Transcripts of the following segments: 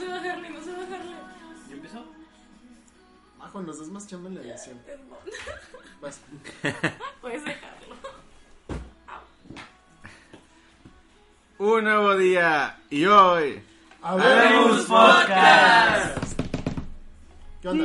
sé bajarle, no sé bajarle. ¿Ya empezó? Majo, nos das más chamba en la edición. Perdón. Vas. Puedes dejarlo. Un nuevo día y hoy. ¡Habemos Podcast! ¿Qué onda?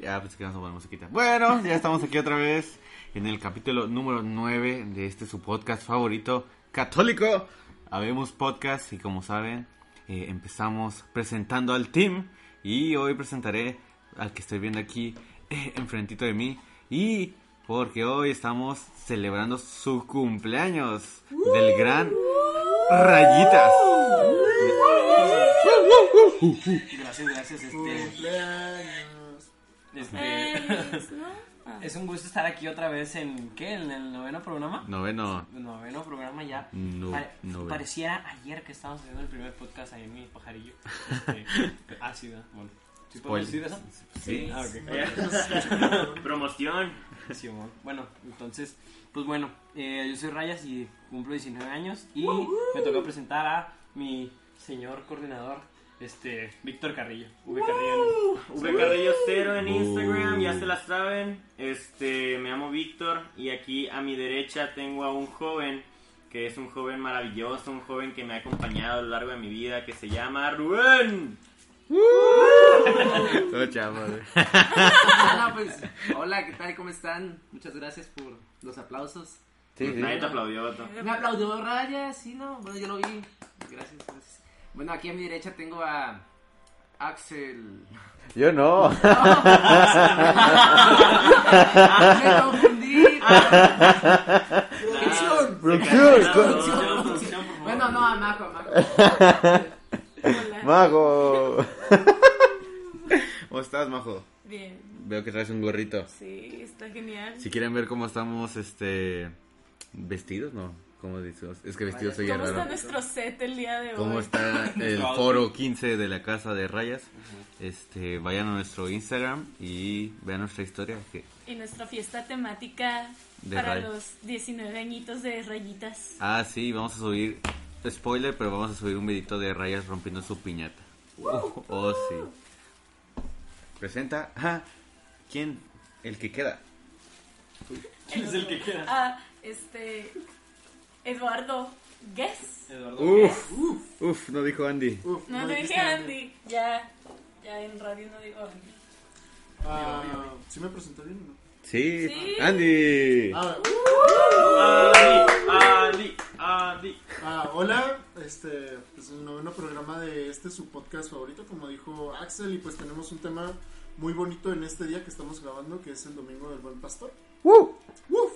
Ya pensé que vamos a poner musiquita. Bueno, ya estamos aquí otra vez en el capítulo número 9 de este su podcast favorito, católico. Habemos podcast y como saben, eh, empezamos presentando al team y hoy presentaré al que estoy viendo aquí eh, enfrentito de mí y porque hoy estamos celebrando su cumpleaños del gran Rayitas. Gracias, gracias. Este, Cumpleaños. este, Feliz, ¿no? Ah. es un gusto estar aquí otra vez en, ¿qué? ¿En el noveno programa? Noveno. Noveno programa ya. No- Pare- noveno. Pareciera ayer que estábamos haciendo el primer podcast ahí en mi pajarillo. Este, ah, sí, ¿verdad? Bueno. ¿Sí decir eso? Sí. Ah. Promoción. Sí, amor. Bueno, entonces, pues bueno, eh, yo soy Rayas y cumplo 19 años y me tocó presentar a mi señor coordinador, este, Víctor Carrillo. V Carrillo. V Carrillo Cero en. Instagram, ya se las saben. Este, me llamo Víctor y aquí a mi derecha tengo a un joven que es un joven maravilloso, un joven que me ha acompañado a lo largo de mi vida que se llama Rubén. Todo chavo. Ah, no, pues, hola, ¿qué tal? ¿Cómo están? Muchas gracias por los aplausos. Sí, sí. Nadie te aplaudió, Otto. Me aplaudió Raya, sí, ¿no? Bueno, yo lo vi. Gracias, gracias. Bueno, aquí a mi derecha tengo a Axel. Yo no. Me confundí. Producción. Producción. Producción. Bueno, no, a Majo, a Majo. Hola. Majo. ¿Cómo estás, Majo? Bien. Veo que traes un gorrito. Sí, está genial. Si quieren ver cómo estamos, este, vestidos, ¿no? ¿Cómo decimos? Es que vestidos soy ¿Cómo está raro. nuestro set el día de hoy? ¿Cómo está el foro 15 de la casa de rayas? Este, vayan a nuestro Instagram y vean nuestra historia. Que, Y nuestra fiesta temática De para los 19 añitos de rayitas. ah, sí, vamos a subir, spoiler, pero vamos a subir un videito de rayas rompiendo su piñata. Oh, sí. Presenta a quién, el que queda. ¿Quién es el que queda? Ah, este. Eduardo Guess. Eduardo. Uf, uf, no dijo Andy. Uf, No, dijiste dije Andy. Ya, ya en radio no digo Andy. Ah, ¿Sí me presentó bien o no? Sí, Sí. Andy. Ah, Andy, Andy, Andy. ah, hola, este es el noveno programa de este su podcast favorito, como dijo Axel, y pues tenemos un tema muy bonito en este día que estamos grabando, que es el Domingo del Buen Pastor. Woo. ¡Uf!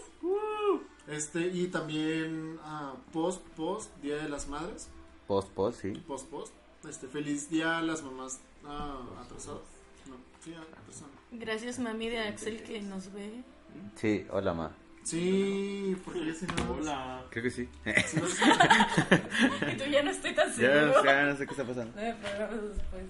Este, y también ah, post, post, Día de las Madres, Post, post, sí. post, post. Este, feliz día a las mamás ah, atrasadas. No, sí, atrasadas. Gracias, mami de Axel, que nos ve. Sí, hola, ma. Sí, porque ya si no. Hola. Creo que sí. no- Y tú ya no estoy tan ya, seguro. ya no sé qué está pasando. Después.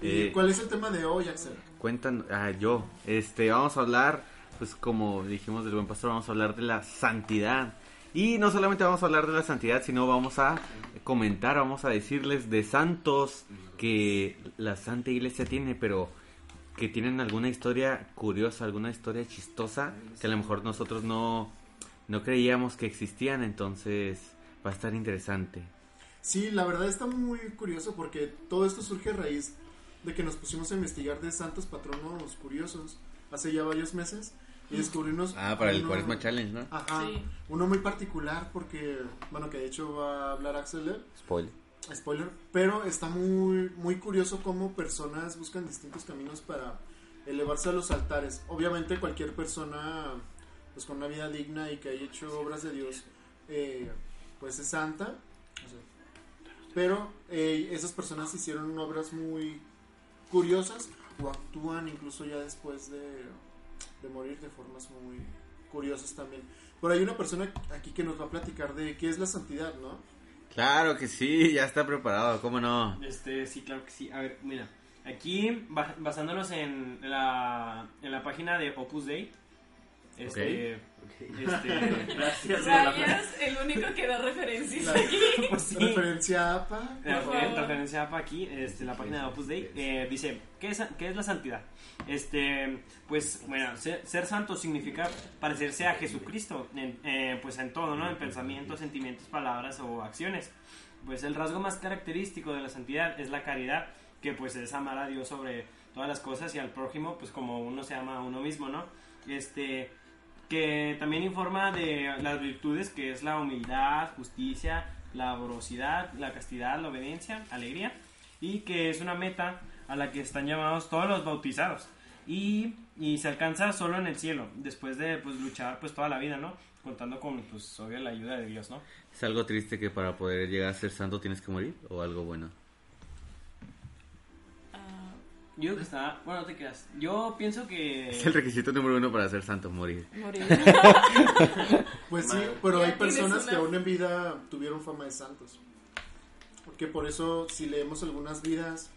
¿Y Eh, cuál es el tema de hoy, Axel? Cuentan, ah, yo, este, vamos a hablar, pues como dijimos del buen pastor, vamos a hablar de la santidad. Y no solamente vamos a hablar de la santidad, sino vamos a comentar, vamos a decirles de santos que la Santa Iglesia tiene, pero que tienen alguna historia curiosa, alguna historia chistosa, que a lo mejor nosotros no, no creíamos que existían, entonces va a estar interesante. Sí, la verdad está muy curioso porque todo esto surge a raíz de que nos pusimos a investigar de santos patronos curiosos hace ya varios meses y descubrimos Ah, para el uno- Cuaresma Challenge, ¿no? Ajá, Sí. uno muy particular porque, bueno, que de hecho va a hablar Axel Spoiler. spoiler, pero está muy, muy curioso cómo personas buscan distintos caminos para elevarse a los altares. Obviamente cualquier persona pues con una vida digna y que haya hecho obras de Dios, eh, pues es santa. o sea, pero eh, esas personas hicieron obras muy curiosas o actúan incluso ya después de, de morir de formas muy curiosas también. Pero hay una persona aquí que nos va a platicar de qué es la santidad, ¿no? Claro que sí, ya está preparado, ¿cómo no? Este, sí, claro que sí. A ver, mira. Aquí, ba- basándonos en la, en la página de Opus Dei, Este, este, Gracias. Rayas, el único que da referencias La- aquí. pues sí. Referencia a APA. Eh, referencia a aquí, este, la página de Opus Dei, eh, dice, ¿qué es, ¿qué es la santidad? Este, pues, bueno, ser, ser santo significa parecerse a Jesucristo, en, eh, pues en todo, ¿no? En pensamientos, sentimientos, palabras o acciones. Pues el rasgo más característico de la santidad es la caridad, que pues es amar a Dios sobre todas las cosas y al prójimo, pues como uno se ama a uno mismo, ¿no? Este, que también informa de las virtudes que es la humildad, justicia, la amorosidad, la castidad, la obediencia, alegría y que es una meta a la que están llamados todos los bautizados y, y se alcanza solo en el cielo después de pues luchar pues toda la vida, ¿no? Contando con pues obvio la ayuda de Dios, ¿no? ¿Es algo triste que para poder llegar a ser santo tienes que morir? ¿O algo bueno? Yo creo que está, bueno, no te creas. Yo pienso que Es el requisito número uno para ser santo, morir. morir. Pues sí, pero hay personas una- que aún en vida tuvieron fama de santos. Porque por eso, si leemos algunas vidas,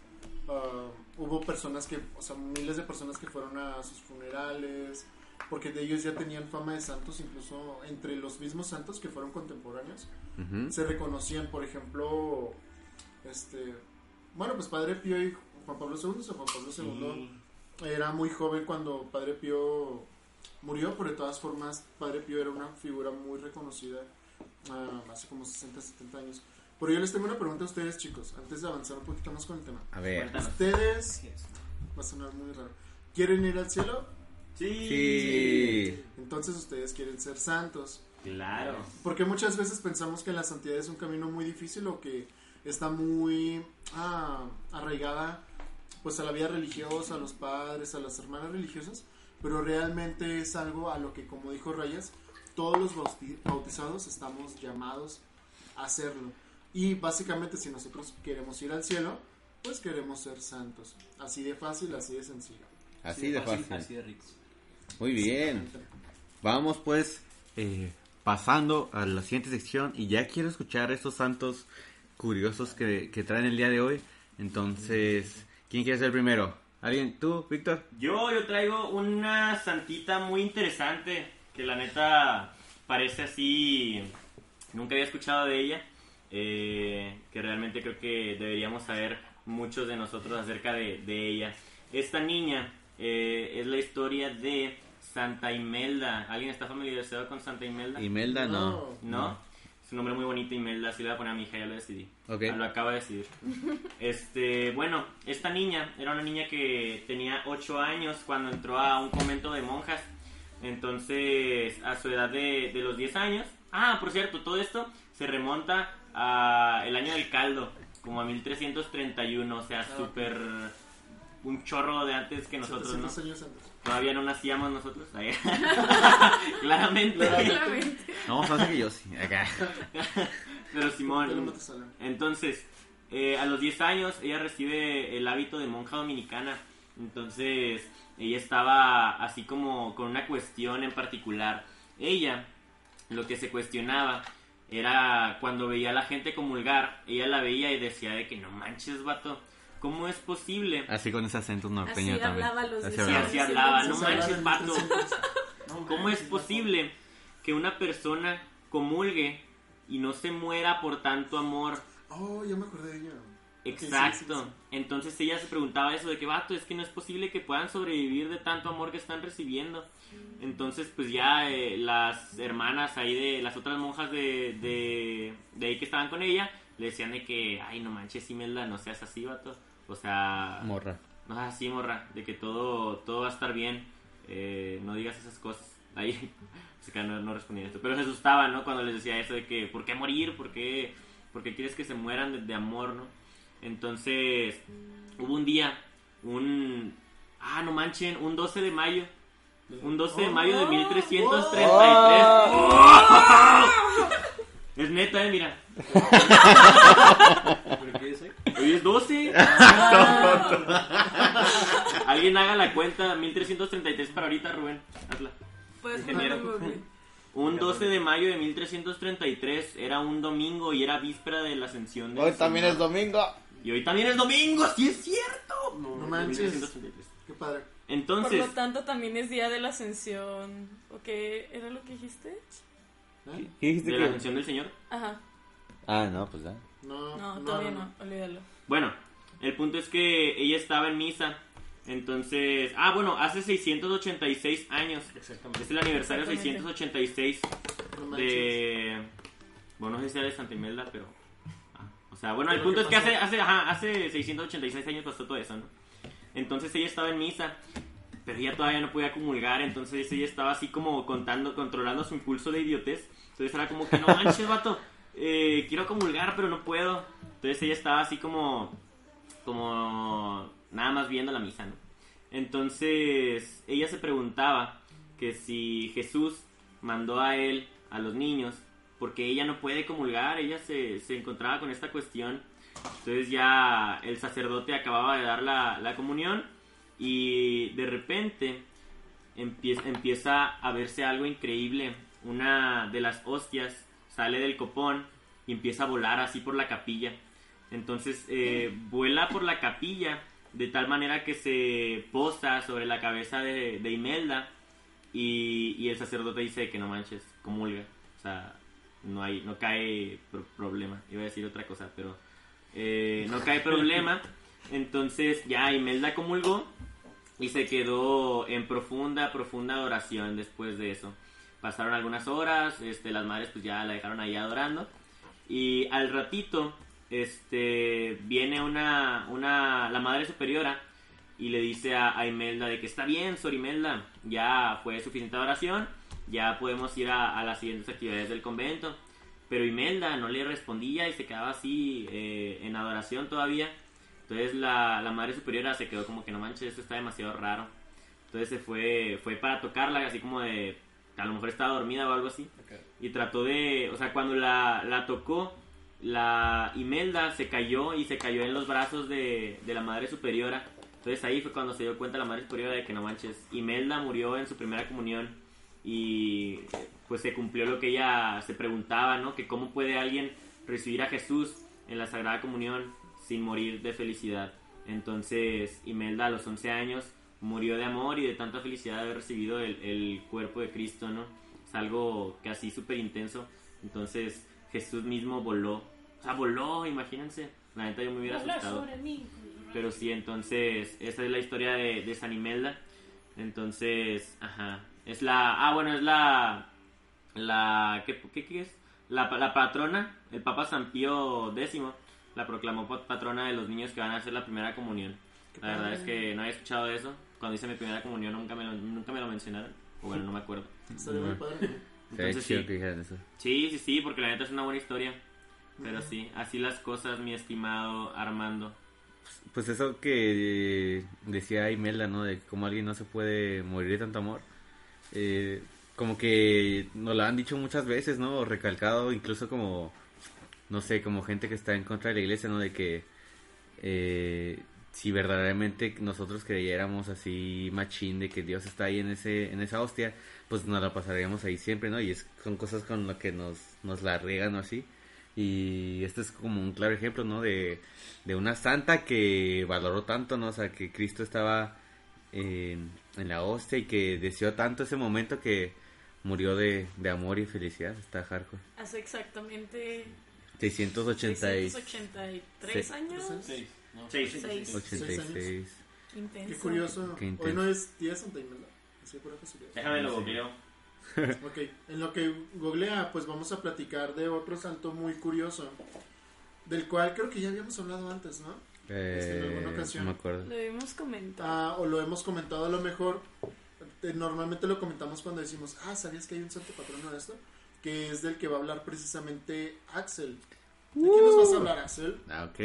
ah, hubo personas que, o sea, miles de personas que fueron a sus funerales, porque de ellos ya tenían fama de santos, incluso entre los mismos santos que fueron contemporáneos, se reconocían, por ejemplo, este, bueno, pues Padre Pío y Juan Pablo II, o sea, Juan Pablo II era muy joven cuando Padre Pío murió, pero de todas formas Padre Pío era una figura muy reconocida ah, hace como 60, 70 años. Pero yo les tengo una pregunta a ustedes, chicos, antes de avanzar un poquito más con el tema. A ver. ¿Ustedes, va a sonar muy raro, quieren ir al cielo? Sí. Sí. Entonces ustedes quieren ser santos. Claro. Porque muchas veces pensamos que la santidad es un camino muy difícil o que está muy ah, arraigada pues a la vida religiosa, a los padres, a las hermanas religiosas, pero realmente es algo a lo que, como dijo Rayas, todos los bauti- bautizados estamos llamados a hacerlo. Y básicamente si nosotros queremos ir al cielo, pues queremos ser santos. Así de fácil, así de sencillo. Así de fácil. Así de ricos. Muy bien. Vamos pues eh, pasando a la siguiente sección y ya quiero escuchar estos santos curiosos que, que traen el día de hoy. Entonces, ¿quién quiere ser primero? ¿Alguien? ¿Tú, Víctor? Yo, yo traigo una santita muy interesante que la neta parece así. Nunca había escuchado de ella. eh, que realmente creo que deberíamos saber muchos de nosotros acerca de, de ella. Esta niña eh, es la historia de Santa Imelda. ¿Alguien está familiarizado con Santa Imelda? Imelda, no. ¿No? Un nombre muy bonito, Imelda. Así le voy a poner a mi hija, ya lo decidí. Ok. Ah, Lo acabo de decidir. Este, bueno, esta niña era una niña que tenía 8 años cuando entró a un convento de monjas. Entonces, a su edad de, de los 10 años. Ah, por cierto, todo esto se remonta a el año del caldo, como a 1331. O sea, súper. Un chorro de antes que nosotros, ¿no? 700 años antes. Todavía no nacíamos nosotros. Ahí. Claramente. Claramente. No, más que yo sí. Acá. Pero Simón. Entonces, eh, a los 10 años ella recibe el hábito de monja dominicana. Entonces, ella estaba así como con una cuestión en particular. Ella, lo que se cuestionaba era cuando veía a la gente comulgar, ella la veía y decía de que no manches, vato, ¿cómo es posible? Así con ese acento norteño Así también. hablaba los Así hablaba. así hablaba, no manches. 1300. ¿Cómo es posible que una persona comulgue y no se muera por tanto amor? Oh, ya me acordé de ella. Exacto. Ok, sí, sí, Entonces ella se preguntaba eso de que, vato, es que no es posible que puedan sobrevivir de tanto amor que están recibiendo. Entonces, pues ya eh, las hermanas ahí de las otras monjas de, de, de ahí que estaban con ella, le decían de que, ay, no manches, Imelda, no seas así, vato. O sea, Morra. no seas así, morra, de que todo, todo va a estar bien. Eh, no digas esas cosas. Ahí, se que no, no respondían esto. Pero se asustaban, ¿no? Cuando les decía eso de que, ¿por qué morir? ¿Por qué, por qué quieres que se mueran de, de amor, no? Entonces, hubo un día, un... Ah, no manchen, un 12 de mayo. Un 12 de mayo de 1333. Es neta, eh, mira. ¿Pero qué es hoy? Es 12. Alguien haga la cuenta, 1333 para ahorita, Rubén. Hazla. Google. Un 12 de mayo de 1333 era un domingo y era víspera de la ascensión de Hoy también es domingo. Y hoy también es domingo, sí es cierto. No manches. 1333. Qué padre. Por Entonces, lo tanto, también es día de la ascensión. ¿O qué era lo que dijiste? ¿Eh? ¿Qué dijiste de que- la mención del Señor. Ajá. Ah, no, pues ya. No, No, todavía no, olvídalo. Bueno, el punto es que ella estaba en misa. Entonces, ah, bueno, hace 686 años. Exactamente. Es el aniversario Exactamente. 686 No manches. de. Bueno, no sé si sea de Santa Imelda, pero. ah, o sea, bueno, el punto es ¿qué que hace, hace, ajá, hace 686 años pasó todo eso, ¿no? Entonces ella estaba en misa, pero ella todavía no podía comulgar, entonces ella estaba así como contando, controlando su impulso de idiotez. Entonces era como que no manches, vato, eh, quiero comulgar, pero no puedo. Entonces ella estaba así como, como nada más viendo la misa, ¿no? Entonces ella se preguntaba que si Jesús mandó a él, a los niños, porque ella no puede comulgar, ella se, se encontraba con esta cuestión. Entonces ya el sacerdote acababa de dar la, la comunión y de repente empieza, empieza a verse algo increíble. Una de las hostias sale del copón y empieza a volar así por la capilla. Entonces eh, vuela por la capilla de tal manera que se posa sobre la cabeza de, de Imelda y, y el sacerdote dice que no manches, comulga. O sea, no hay, no cae pro- problema. Iba a decir otra cosa, pero eh, no cae problema. Entonces ya Imelda comulgó y se quedó en profunda, profunda adoración después de eso. Pasaron algunas horas, este, las madres pues ya la dejaron ahí adorando. Y al ratito, este, viene una, una, la madre superiora y le dice a, a Imelda de que está bien, Sor Imelda, ya fue suficiente adoración, ya podemos ir a, a las siguientes actividades del convento. Pero Imelda no le respondía y se quedaba así eh, en adoración todavía. Entonces la, la madre superiora se quedó como que no manches, esto está demasiado raro. Entonces se fue, fue para tocarla, así como de, a lo mejor estaba dormida o algo así. Y trató de, o sea, cuando la, la tocó, la Imelda se cayó y se cayó en los brazos de, de la madre superiora. Entonces ahí fue cuando se dio cuenta la madre superiora de que no manches, Imelda murió en su primera comunión y pues se cumplió lo que ella se preguntaba, ¿no? Que cómo puede alguien recibir a Jesús en la Sagrada Comunión sin morir de felicidad. Entonces Imelda a los 11 años murió de amor y de tanta felicidad de haber recibido el, el cuerpo de Cristo, ¿no? Es algo así súper intenso. Entonces Jesús mismo voló. O sea, voló, imagínense. La neta yo me hubiera asustado. sobre mí. Pero sí, entonces, esa es la historia de, de San Imelda. Entonces, ajá. Es la. Ah, bueno, es la. La. ¿Qué, qué, qué es? La, la patrona, el Papa San Pío X, la proclamó pa- patrona de los niños que van a hacer la primera comunión. La verdad es que no había escuchado eso. Cuando hice mi primera comunión nunca me lo, nunca me lo mencionaron. O bueno, no me acuerdo. Entonces chido sí. que dijeran eso. Sí, sí, sí, porque la neta es una buena historia. Pero sí, así las cosas, mi estimado Armando. Pues eso que eh, decía Imelda, ¿no? De cómo alguien no se puede morir de tanto amor. Eh, como que nos lo han dicho muchas veces, ¿no? Recalcado, incluso como, no sé, como gente que está en contra de la iglesia, ¿no? De que eh, si verdaderamente nosotros creyéramos así machín de que Dios está ahí en ese en esa hostia, pues nos la pasaríamos ahí siempre, ¿no? Y es con cosas con lo que nos, nos la riegan o así. Y este es como un claro ejemplo, ¿no? De, de una santa que valoró tanto, ¿no? O sea, que Cristo estaba en, en la hostia y que deseó tanto ese momento que murió de, de amor y felicidad. Está hardcore. Hace exactamente 686. 683 Sí. años. Seis, ¿no? Seis. Seis. 86. Qué intenso. Qué curioso. Qué Hoy no es día de Santa Imelda. Así por casualidad. Déjame lo googleo. Ok, en lo que googlea, pues vamos a platicar de otro santo muy curioso. Del cual creo que ya habíamos hablado antes, ¿no? Este, en alguna Eh, ocasión. no me acuerdo. Lo hemos comentado. Ah, o lo hemos comentado a lo mejor. eh, Normalmente lo comentamos cuando decimos, ah, ¿sabías que hay un santo patrono de esto? Que es del que va a hablar precisamente Axel. ¿De quién nos vas a hablar, Axel? Ah, ok.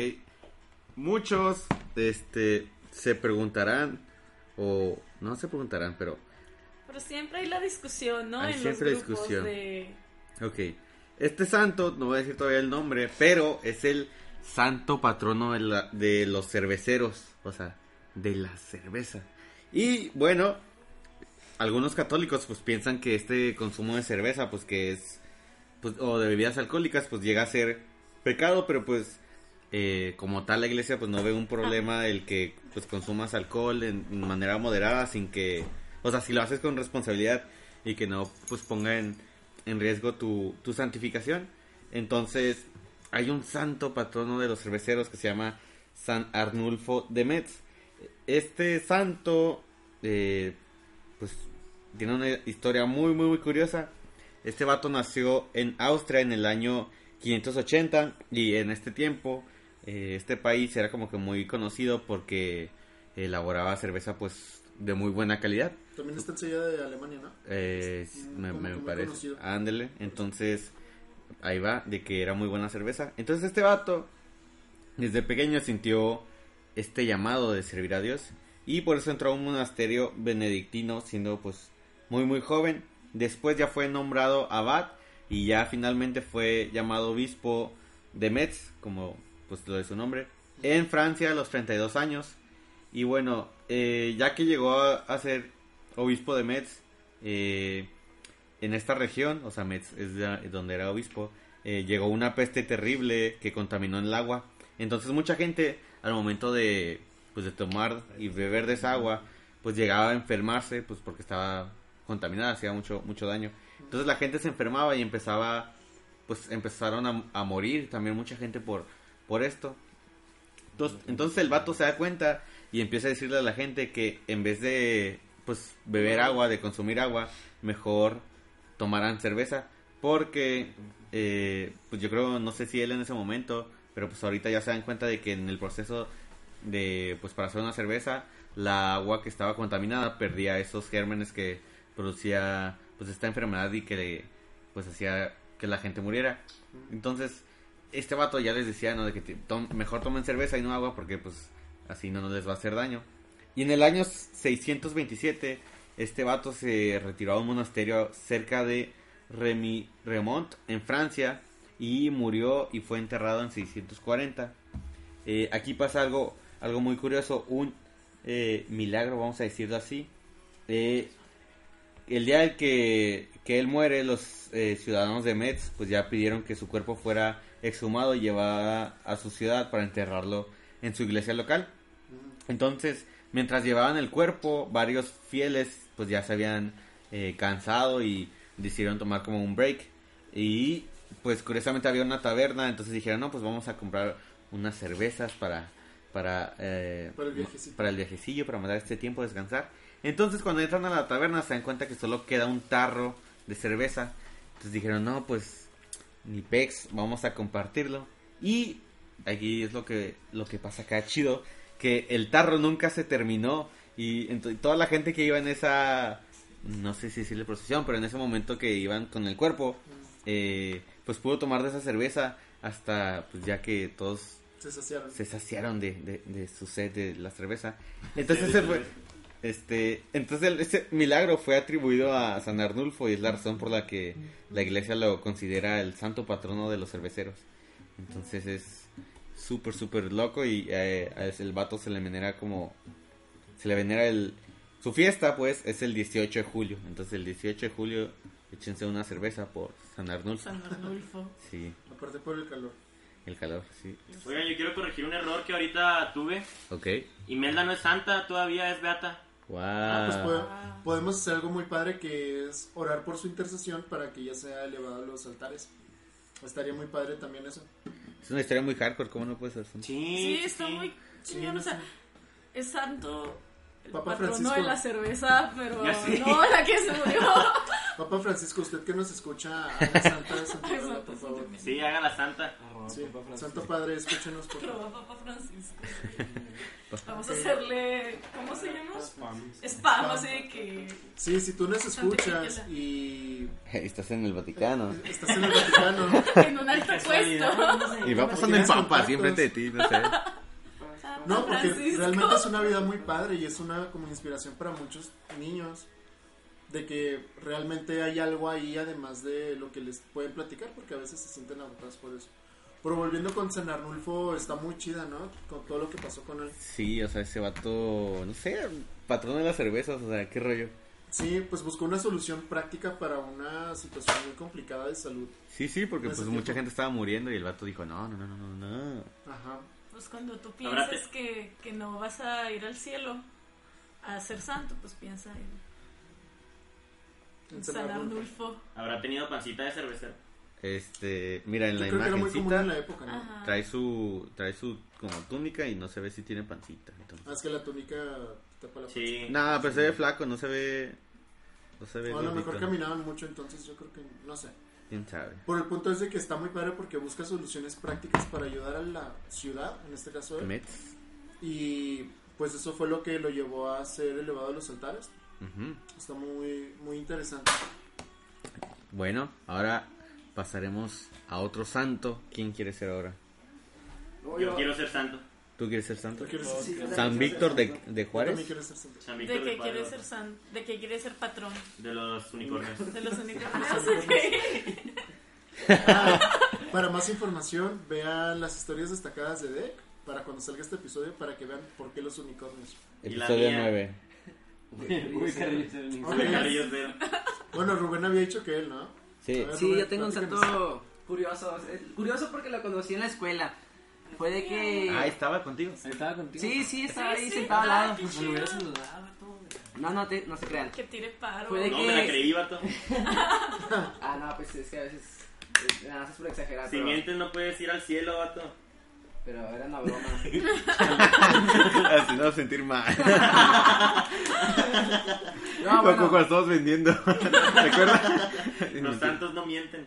Muchos este, se preguntarán, o no se preguntarán, pero Pero siempre hay la discusión, ¿no? Hay en siempre los grupos discusión. de... Ok. Este santo, no voy a decir todavía el nombre, pero es el santo patrono de, la- de los cerveceros, o sea, de la cerveza. Y bueno, algunos católicos pues piensan que este consumo de cerveza, pues que es, pues, o de bebidas alcohólicas, pues llega a ser pecado, pero pues eh, como tal la iglesia pues no ve un problema el que pues consumas alcohol en, en manera moderada sin que, o sea, si lo haces con responsabilidad y que no pues ponga en, en riesgo tu, tu santificación. Entonces hay un santo patrono de los cerveceros que se llama San Arnulfo de Metz. Este santo eh, pues tiene una historia muy muy muy curiosa. Este vato nació en Austria en el año 580 y en este tiempo eh, este país era como que muy conocido porque elaboraba cerveza pues de muy buena calidad. También está enseguida de Alemania, ¿no? Eh, me, me parece. Ándele. Entonces, ahí va, de que era muy buena cerveza. Entonces, este vato, desde pequeño sintió este llamado de servir a Dios. Y por eso entró a un monasterio benedictino, siendo pues muy, muy joven. Después ya fue nombrado abad y ya finalmente fue llamado obispo de Metz, como pues lo de su nombre, en Francia a los 32 años. Y bueno, eh, ya que llegó a, ser obispo de Metz, eh, en esta región, o sea, Metz es de- donde era obispo, eh, llegó una peste terrible que contaminó el agua. Entonces mucha gente al momento de, pues, de tomar y beber de esa agua, pues llegaba a enfermarse, pues porque estaba contaminada, hacía mucho, mucho daño. Entonces la gente se enfermaba y empezaba, pues empezaron a, a morir también mucha gente por, por esto. Entonces, entonces el vato se da cuenta y empieza a decirle a la gente que en vez de pues beber agua, de consumir agua, mejor tomaran cerveza. Porque eh, pues yo creo, no sé si él en ese momento, pero pues ahorita ya se dan cuenta de que en el proceso de pues para hacer una cerveza, la agua que estaba contaminada perdía esos gérmenes que producía pues esta enfermedad y que pues hacía que la gente muriera. Entonces, este vato ya les decía, ¿no? De que mejor tomen cerveza y no agua porque pues así no, no les va a hacer daño. Y en el año 627, este vato se retiró a un monasterio cerca de Remy Remont, en Francia, y murió y fue enterrado en 640. Eh, aquí pasa algo, algo muy curioso, un eh, milagro, vamos a decirlo así. Eh, el día en que, que él muere, los ciudadanos de Metz pues ya pidieron que su cuerpo fuera exhumado y llevado a su ciudad para enterrarlo en su iglesia local. Entonces, mientras llevaban el cuerpo, varios fieles pues ya se habían eh, cansado y decidieron tomar como un break. Y pues curiosamente había una taberna, entonces dijeron, no, pues vamos a comprar unas cervezas para, para, eh, Para el para el viajecillo, para mandar este tiempo a descansar. Entonces cuando entran a la taberna se dan cuenta que solo queda un tarro de cerveza. Entonces dijeron, no, pues ni pex, vamos a compartirlo. Y aquí es lo que, lo que pasa acá chido, que el tarro nunca se terminó. Y toda la gente que iba en esa, no sé si decirle procesión, pero en ese momento que iban con el cuerpo, eh, pues pudo tomar de esa cerveza hasta pues ya que todos Se saciaron. se saciaron de, de, de su sed de la cerveza. Entonces fue, este, entonces el- ese milagro fue atribuido a San Arnulfo y es la razón por la que la iglesia lo considera el santo patrono de los cerveceros. Entonces es súper, súper loco y eh, el vato se le venera como, se le venera el, su fiesta pues es el 18 de julio. Entonces el 18 de julio échense una cerveza por San Arnulfo. San Arnulfo. Sí, Aparte por el calor. el calor, sí. Oigan, yo quiero corregir un error que ahorita tuve. Ok. Imelda no es santa, todavía es beata. Wow. Ah, pues puede- podemos hacer algo muy padre que es orar por su intercesión para que ya sea elevado a los altares. Estaría muy padre también eso. Es una historia muy hardcore, ¿cómo no puede ser? Sí, Sí, está muy chingón, no o sea, sé. es santo el Papa patrono Francisco. de la cerveza, pero no la que se murió. Papá Francisco, usted que nos escucha, haga Santa de Santa Exacto, por favor. Sí, haga la santa. Sí, Santo Padre, escúchenos, por favor. Papa Francisco. Vamos a hacerle, ¿cómo se llama? Spam. Spam, así de que... Sí, si tú nos escuchas y Estás en el Vaticano. estás en el Vaticano, En un alto puesto. Y va pasando el papa así contactos. enfrente de ti, no sé. No, porque Francisco. realmente es una vida muy padre y es una como inspiración para muchos niños de que realmente hay algo ahí además de lo que les pueden platicar porque a veces se sienten agotados por eso. Pero volviendo con San Arnulfo está muy chida, ¿no? Con todo lo que pasó con él. Sí, o sea, ese vato, no sé, patrón de las cervezas, o sea, qué rollo. Sí, pues buscó una solución práctica para una situación muy complicada de salud. Sí, sí, porque pues mucha gente estaba muriendo y el vato dijo, no, no, no, no, no, no. Ajá. Pues cuando tú piensas que, que no vas a ir al cielo a ser santo, pues piensa en, en San Arnulfo. Habrá tenido pancita de cervecero. Este, mira, en Yo la creo que era muy común imagencita en la época, ¿no? Trae su, trae su como túnica y no se ve si tiene pancita. entonces. Ah, es que la túnica tapa la Sí. No, pero se ve flaco, no se ve, no se ve O a lo mejor caminaban mucho, entonces yo creo que, no sé. ¿Quién sabe? Por el punto es de que está muy padre porque busca soluciones prácticas para ayudar a la ciudad, en este caso él. Mets. Y pues eso fue lo que lo llevó a ser elevado a los altares. Está muy, muy interesante. Bueno, ahora pasaremos a otro santo. ¿Quién quiere ser ahora? No, Yo quiero ser santo. ¿Tú quieres ser santo? San Víctor de, de Juárez. quiero ser santo. San De que quiere ser san, de que quiere ser patrón De los unicornios. de los unicornios. Para más información, vean las historias destacadas de Deck para cuando salga este episodio para que vean por qué los unicornios. Episodio mía. 9. Uy. Bueno, Rubén había dicho que él, ¿no? Sí. Ver, Sí, Rubén, yo tengo un santo curioso. Es Curioso porque lo conocí en la escuela. Fue de que... Ah, estaba contigo. Ahí estaba contigo. Sí, sí, estaba Sí, ahí sí. sentado al lado. Qué Pues me hubiera saludado. No, no, te, no se crean. Que tire paro. Fue de No, que- me la creí, vato. Ah, no, pues es que a veces... Nada más es por exagerar, Si pero, mientes no puedes ir al cielo, vato. pero era una broma. Haciendo sentir mal. No, bueno. cuando estamos vendiendo. ¿Te acuerdas? Los santos no mienten.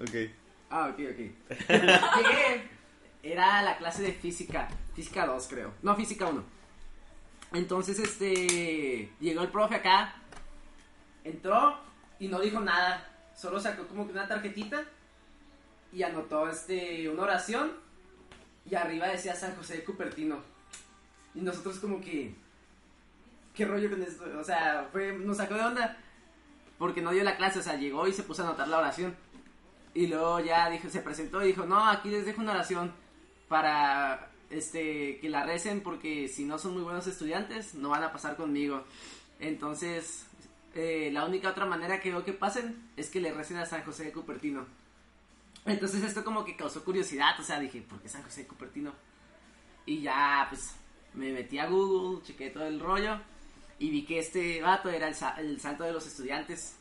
Ok. Ah, ok, ok. Llegué. Era la clase de física. Física 2, creo. No, física 1. Entonces, este. Llegó el profe acá. Entró y no dijo nada. Solo sacó como que una tarjetita. Y anotó este una oración. Y arriba decía San José de Cupertino. Y nosotros, como que. ¿Qué rollo con esto? O sea, fue, nos sacó de onda. Porque no dio la clase, o sea, llegó y se puso a anotar la oración. Y luego ya dijo, se presentó y dijo, no, aquí les dejo una oración para este que la recen porque si no son muy buenos estudiantes no van a pasar conmigo. Entonces, eh, la única otra manera que veo que pasen es que le recen a San José de Cupertino. Entonces esto como que causó curiosidad, o sea, dije, ¿por qué San José de Cupertino? Y ya, pues, me metí a Google, chequé todo el rollo y vi que este vato era el, sa- el santo de los estudiantes.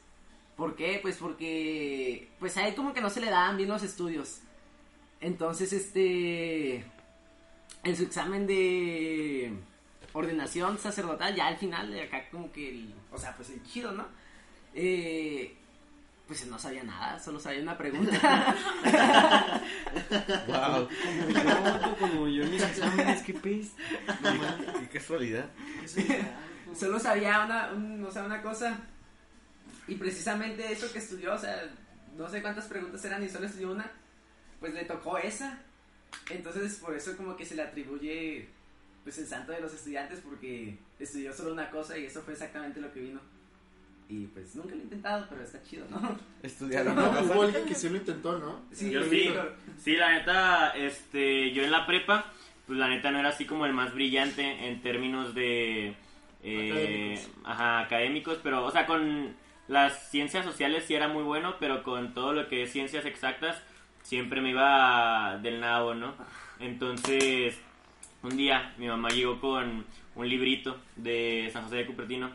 ¿Por qué? Pues porque, pues a él como que no se le daban bien los estudios. Entonces, este, en su examen de ordenación sacerdotal, ya al final, de acá como que, el, o sea, pues el chido, ¿no? Eh, pues no sabía nada, solo sabía una pregunta. Wow. Como yo, como yo en mis exámenes, qué pez. Qué casualidad. solo sabía una, un- o sea, una cosa. Y precisamente eso que estudió, o sea, no sé cuántas preguntas eran y solo estudió una, pues le tocó esa. Entonces, por eso como que se le atribuye pues el santo de los estudiantes porque estudió solo una cosa y eso fue exactamente lo que vino. Y pues nunca lo he intentado, pero está chido, ¿no? Estudiar No, una hubo alguien que sí lo intentó, ¿no? Sí, Yo sí. Sí, la neta, este, yo en la prepa, pues la neta no era así como el más brillante en términos de... eh, Académicos. Ajá, académicos, pero, o sea, con las ciencias sociales sí era muy bueno, pero con todo lo que es ciencias exactas siempre me iba del nabo, ¿no? Entonces, un día mi mamá llegó con un librito de San José de Cupertino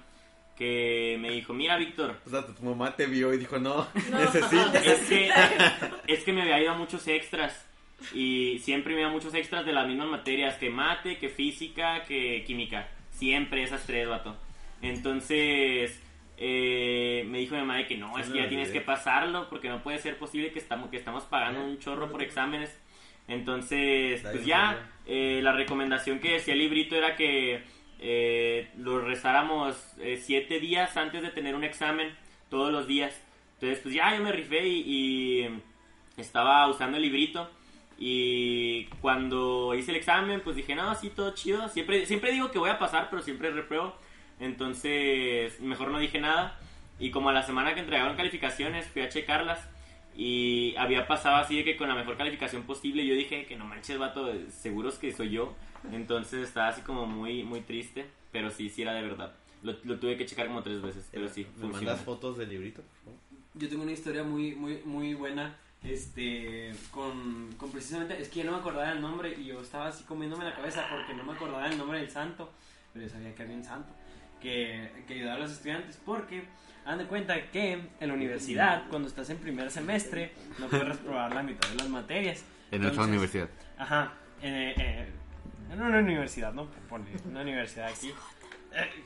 que me dijo, mira, Víctor, O sea, tu mamá te vio y dijo, no, No. necesito. es que, es que me había ido a muchos extras. Y siempre me iba a muchos extras de las mismas materias, que mate, que física, que química. Siempre esas tres, vato. Entonces, eh, me dijo mi mamá de que no, es que ya tienes que pasarlo, porque no puede ser posible que estamos, que estamos pagando un chorro por exámenes. Entonces, pues ya, eh, la recomendación que decía el librito era que eh, lo rezáramos eh, siete días antes de tener un examen, todos los días. Entonces, pues ya yo me rifé y, y estaba usando el librito. Y cuando hice el examen, pues dije, no, sí, todo chido. Siempre, siempre digo que voy a pasar, pero siempre repruebo. Entonces, mejor no dije nada. Y como a la semana que entregaron calificaciones, fui a checarlas. Y había pasado así de que con la mejor calificación posible. Yo dije que no manches, vato, seguros que soy yo. Entonces estaba así como muy, muy triste. Pero sí, sí era de verdad. Lo, lo tuve que checar como tres veces, pero sí, ¿Me funciona. mandas fotos del librito? Yo tengo una historia muy, muy, muy buena. Este, con, con precisamente, es que yo no me acordaba del nombre y yo estaba así comiéndome la cabeza porque no me acordaba del nombre del santo, pero yo sabía que había un santo que, que ayudaba a los estudiantes porque han de cuenta que en la universidad, cuando estás en primer semestre, no puedes reprobar la mitad de las materias. En Entonces, universidad. Ajá, en, eh, en una universidad, ¿no? Pone, una universidad aquí. Eh,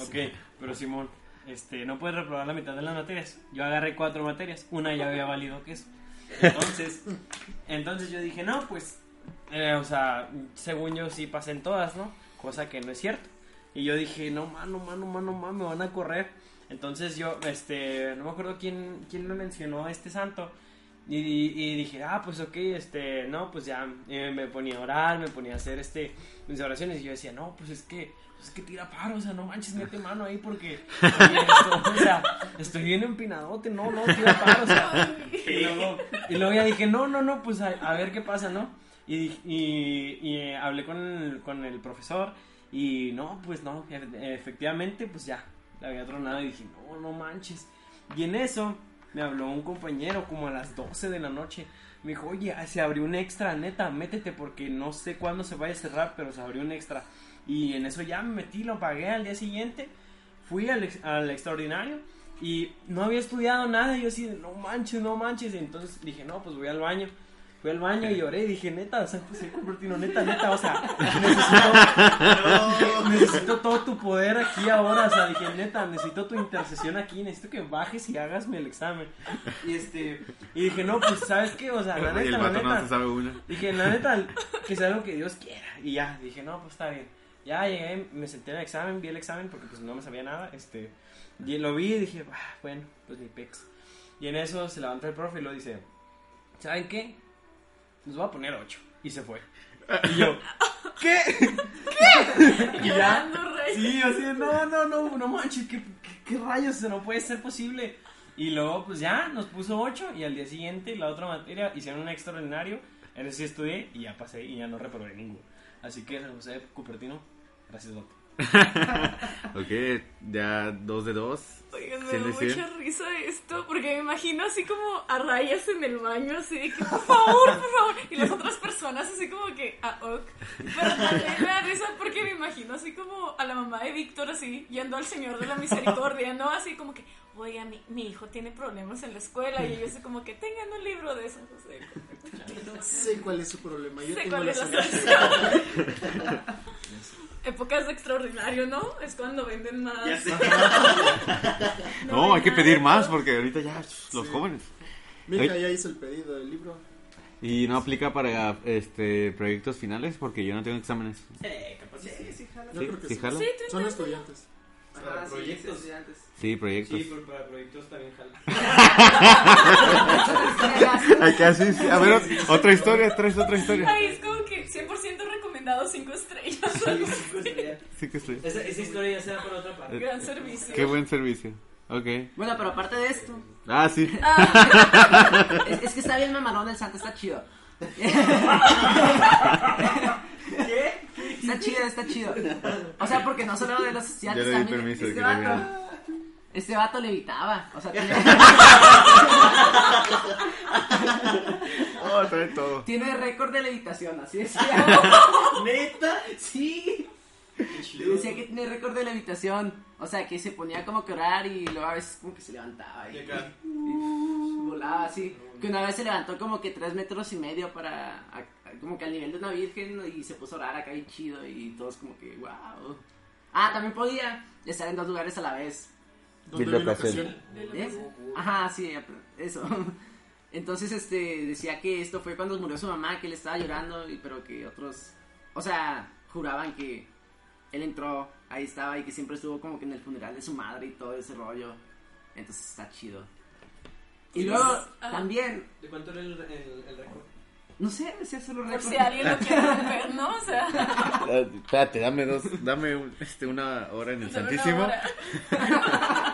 ok, pero Simón, este, no puedes reprobar la mitad de las materias. Yo agarré cuatro materias, una ya había valido que eso. Entonces, entonces yo dije, no, pues, eh, o sea, según yo sí pasé en todas, ¿no? Cosa que no es cierto. Y yo dije, no, mano, mano, mano, mano, me van a correr. Entonces yo, este, no me acuerdo quién, quién me mencionó a este santo. Y, y dije, ah, pues ok, este, no, pues ya eh, me ponía a orar, me ponía a hacer este, mis oraciones. Y yo decía, no, pues es que, pues es que tira paro, o sea, no manches, mete mano ahí porque, oye, esto, o sea, estoy bien empinadote, no, no, tira paro, o sea. Y luego, y luego ya dije, no, no, no, pues a, a ver qué pasa, ¿no? Y, y, y, eh, hablé con el, con el profesor y no, pues no, e- efectivamente, pues ya, le había tronado y dije, no, no manches. Y en eso me habló un compañero como a las 12 de la noche. Me dijo, oye, se abrió un extra, neta, métete porque no sé cuándo se vaya a cerrar, pero se abrió un extra. Y en eso ya me metí, lo pagué al día siguiente. Fui al, al extraordinario y no había estudiado nada. Y yo así, no manches, no manches. Y entonces dije, no, pues voy al baño. Fui al baño y lloré y dije, neta, San José Cupertino, neta, neta, o sea, necesito, necesito todo tu poder aquí ahora, o sea, dije, neta, necesito tu intercesión aquí, necesito que bajes y hagasme el examen. Y este, y dije, no, pues, ¿sabes qué? O sea, la Y el neta, la no neta, se sabe una. Dije, la neta, que sea lo que Dios quiera. Y ya, dije, no, pues está bien. Ya llegué, me senté en el examen, vi el examen porque pues no me sabía nada. Este, y lo vi y dije, "Ah, bueno, pues ni pex. Y en eso se levanta el profe y lo dice, ¿saben qué? Nos va a poner 8. Y se fue. Y yo, ¿qué? ¿Qué? Y ya. Sí, así no, no, no, no manches, ¿qué, qué, qué rayos? No puede ser posible. Y luego, pues ya, nos puso 8 y al día siguiente, la otra materia, hicieron un extraordinario. En ese sí estudié y ya pasé y ya no reprobé ninguno. Así que, San José Cupertino, gracias, Doc. Ok, ya dos de dos. Oigan, me da mucha risa esto, porque me imagino así como a rayas en el baño, así de que por favor, por favor, y las otras personas así como que, ah, ok. Pero también me da risa porque me imagino así como a la mamá de Víctor así, yendo al Señor de la Misericordia, ¿no? Así como que, oiga, mi, mi hijo tiene problemas en la escuela, y ellos así como que, tengan un libro de San José. Sé cuál es su problema. Yo Sé tengo cuál la es la solución. Épocas de extraordinario, ¿no? Es cuando venden más. Ya sé. No, hay que pedir más porque ahorita ya los Sí. jóvenes. Mija, ya hice el pedido del libro. Y no aplica para este proyectos finales porque yo no tengo exámenes. Eh, capaz sí. Sí, sí, jala. Yo creo que ¿Sí sí. jala? Sí, tú Son estudiantes. Ajá, sí, proyectos. estudiantes. Sí, proyectos. Sí, pero para proyectos también jala. Acá sí, sí. A ver, otra historia, traes otra historia. Ay, es como que 100% recomendado 5 estrellas. Sí que estoy. Esa, esa historia ya será para otra parte. Gran servicio. Qué buen servicio. Ok. Bueno, pero aparte de esto, Ah, sí. es, es que está bien mamalón el santo, está chido. ¿Qué? Está chido, está chido. O sea, porque no solo de los Ya estudiantes le di también. permiso este que le vato, este vato levitaba. O sea, tiene, trae todo. tiene récord de levitación, así decía. ¿Neta? Sí. Decía que tiene récord de levitación. O sea, que se ponía como que orar y luego a veces como que se levantaba y, y volaba así. Que una vez se levantó como que tres metros y medio para, a- a- como que al nivel de una virgen y se puso a orar acá bien chido y todos como que, wow. Ah, también podía estar en dos lugares a la vez. ¿Dónde una ocasión? ¿Eh? Ajá, sí, eso. Entonces, este, decía que esto fue cuando murió su mamá, que él estaba llorando, y, pero que otros, o sea, juraban que él entró, ahí estaba, y que siempre estuvo como que en el funeral de su madre y todo ese rollo. Entonces está chido. Y luego, ah. también, ¿De cuánto era el, el, el récord? no sé, decía solo Por récord. si alguien lo quiere romper, ¿no? O sea, Ah, Espérate, dame dos, dame un- este, una hora en el Santísimo.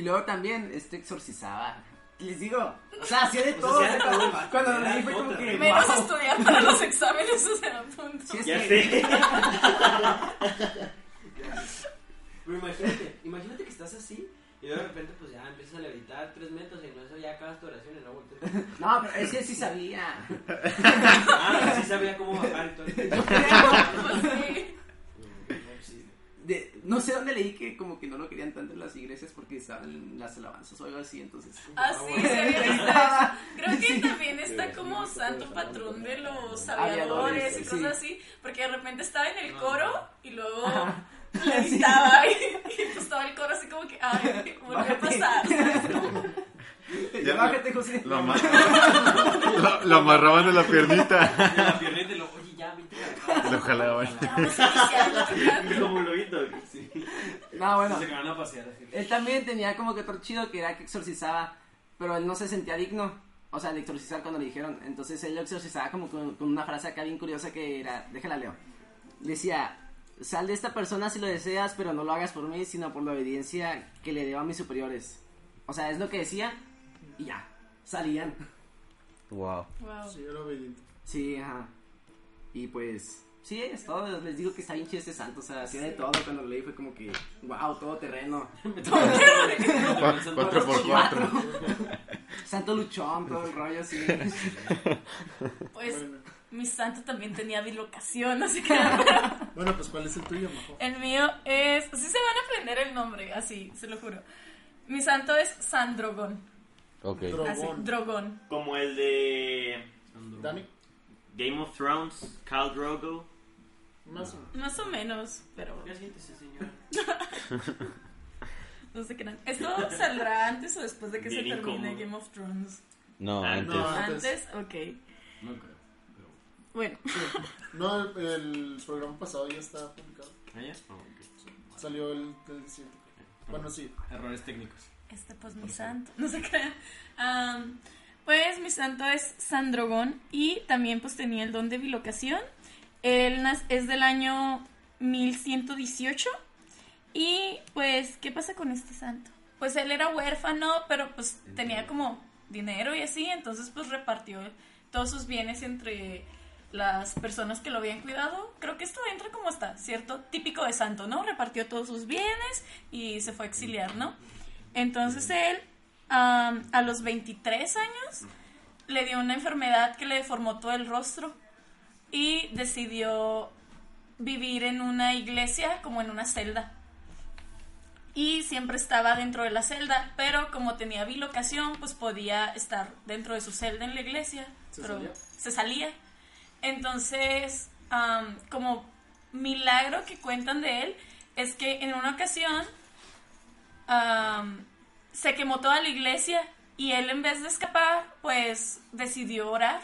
Y luego también, este exorcizaba. Les digo, o sea, hacía de O todo. sea, Cuando lo era leí fue como que, Menos wow. estudiar para los exámenes, o sea, punto. Sí, es Ya que- sé. Pero imagínate, imagínate que estás así y de repente pues ya empiezas a levitar tres metros y en eso ya acabas tu oración y no volteas. No, pero es que sí sabía. Ah, sí sabía cómo bajar y todo. Pues sí. No, sí. De- no sé dónde leí que como que no lo querían tanto en las iglesias porque estaban en las alabanzas o algo así, entonces. Ah, sí, sí había visto eso. Creo que también está como santo patrón de los aviadores y sí. cosas así, porque de repente estaba en el coro y luego Ajá. levitaba y, y pues estaba el coro así como que, ay, volvió a pasar. Ya bájate, José. Lo, ama- lo- lo amarraban de la piernita. De la piernita y lo, oye, ya, vente para acá. Lo jalaban. Como lo hizo. Sí. No, bueno. Se van a pasear. Él también tenía como que otro chido que era que exorcizaba, pero él no se sentía digno. O sea, de exorcizar cuando le dijeron. Entonces él lo exorcizaba como con, con una frase acá bien curiosa que era, déjala leo. Decía, sal de esta persona si lo deseas, pero no lo hagas por mí, sino por la obediencia que le debo a mis superiores. O sea, es lo que decía y ya, salían. Wow. Wow. Sí, era obediente. Sí, ajá. Y pues, sí, es todo. Les digo que está bien chido este santo. O sea, hacía de todo. Cuando lo leí fue como que, wow, todo terreno. Cuatro por cuatro. Santo luchón, todo el rollo así. Pues Bueno, mi santo también tenía bilocación, así que bueno, pues ¿cuál es el tuyo, Majo? el mío es, sí se van a aprender el nombre, así, se lo juro. Mi santo es San Drogón, Ok. así, Drogón. Drogón. Como el de Dani, Game of Thrones, Khal Drogo. más o menos. Más o menos, pero Ya siéntese, señora. no sé qué eran. ¿Esto saldrá antes o después de que se Bien termine incómodo. Game of Thrones? No, Ah, antes. no. Antes. Antes, ok. No creo. Bueno, No, el, el programa pasado ya está publicado. ¿Allá? Oh, ok. Salió el, el. Bueno, sí. Errores técnicos. este pues mi santo, no se crean. Am, pues mi santo es San Drogón y también pues tenía el don de bilocación. Él es del año 1118 y pues, ¿qué pasa con este santo? Pues él era huérfano, pero pues tenía como dinero y así, entonces pues repartió todos sus bienes entre las personas que lo habían cuidado. Creo que esto entra como hasta cierto típico de santo, ¿no? Repartió todos sus bienes y se fue a exiliar, ¿no? Entonces él, a los 23 años, le dio una enfermedad que le deformó todo el rostro y decidió vivir en una iglesia como en una celda. Y siempre estaba dentro de la celda, pero como tenía bilocación, pues podía estar dentro de su celda en la iglesia, ¿Se pero salía? se salía. Entonces, am, como milagro que cuentan de él, es que en una ocasión se quemó toda la iglesia y él en vez de escapar, pues decidió orar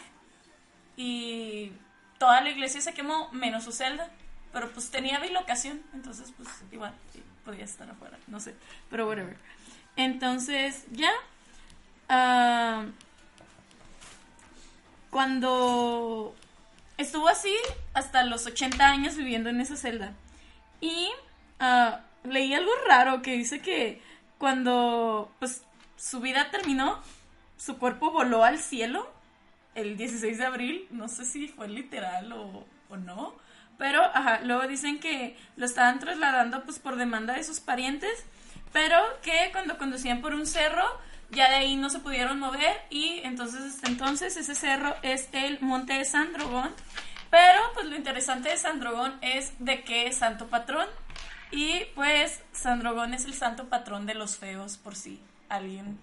y toda la iglesia se quemó menos su celda, pero pues tenía bilocación, entonces pues igual podía estar afuera, no sé, pero whatever. Entonces ya, ah, cuando estuvo así hasta los 80 años viviendo en esa celda y ah, leí algo raro que dice que cuando pues su vida terminó, su cuerpo voló al cielo el 16 de abril, no sé si fue literal o, o no, pero luego dicen que lo estaban trasladando pues por demanda de sus parientes, pero que cuando conducían por un cerro ya de ahí no se pudieron mover y entonces hasta entonces ese cerro es el Monte de San Drogón, pero pues lo interesante de San Drogón es de que es santo patrón y pues San Drogón es el santo patrón de los feos por si alguien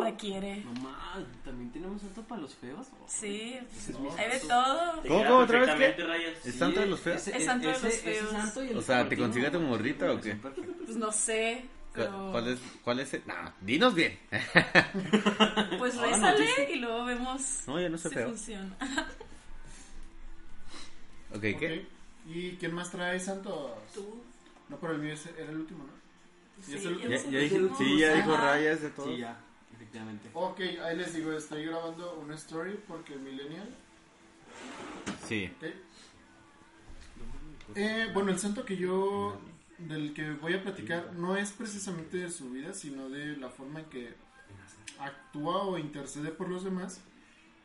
requiere. Mamá, ¿también tenemos santo para los feos? Sí, Ese es mi hay de todo. ¿Cómo, cómo, otra vez qué? ¿Es santo de los feos? ese- Es santo de ese- los feos. santo O sea, ¿te consigue tu morrita o qué? Pues no sé, pero ¿Cuál es? ¿Cuál es? el- No, dinos bien. pues rézale dice. y luego vemos No, yo no sé si feo. funciona. Ok, ¿qué? ¿Y quién más trae santos? Tú. No, pero el mío es- era el último, ¿no? Sí, ¿Y es el último? Ya, nos ya dije, últimos. sí, ya dijo rayas de todo. Sí, ya, efectivamente. Ok, ahí les digo, estoy grabando una story porque millennial. Sí. Eh, bueno, el santo que yo, del que voy a platicar, no es precisamente de su vida, sino de la forma en que actúa o intercede por los demás.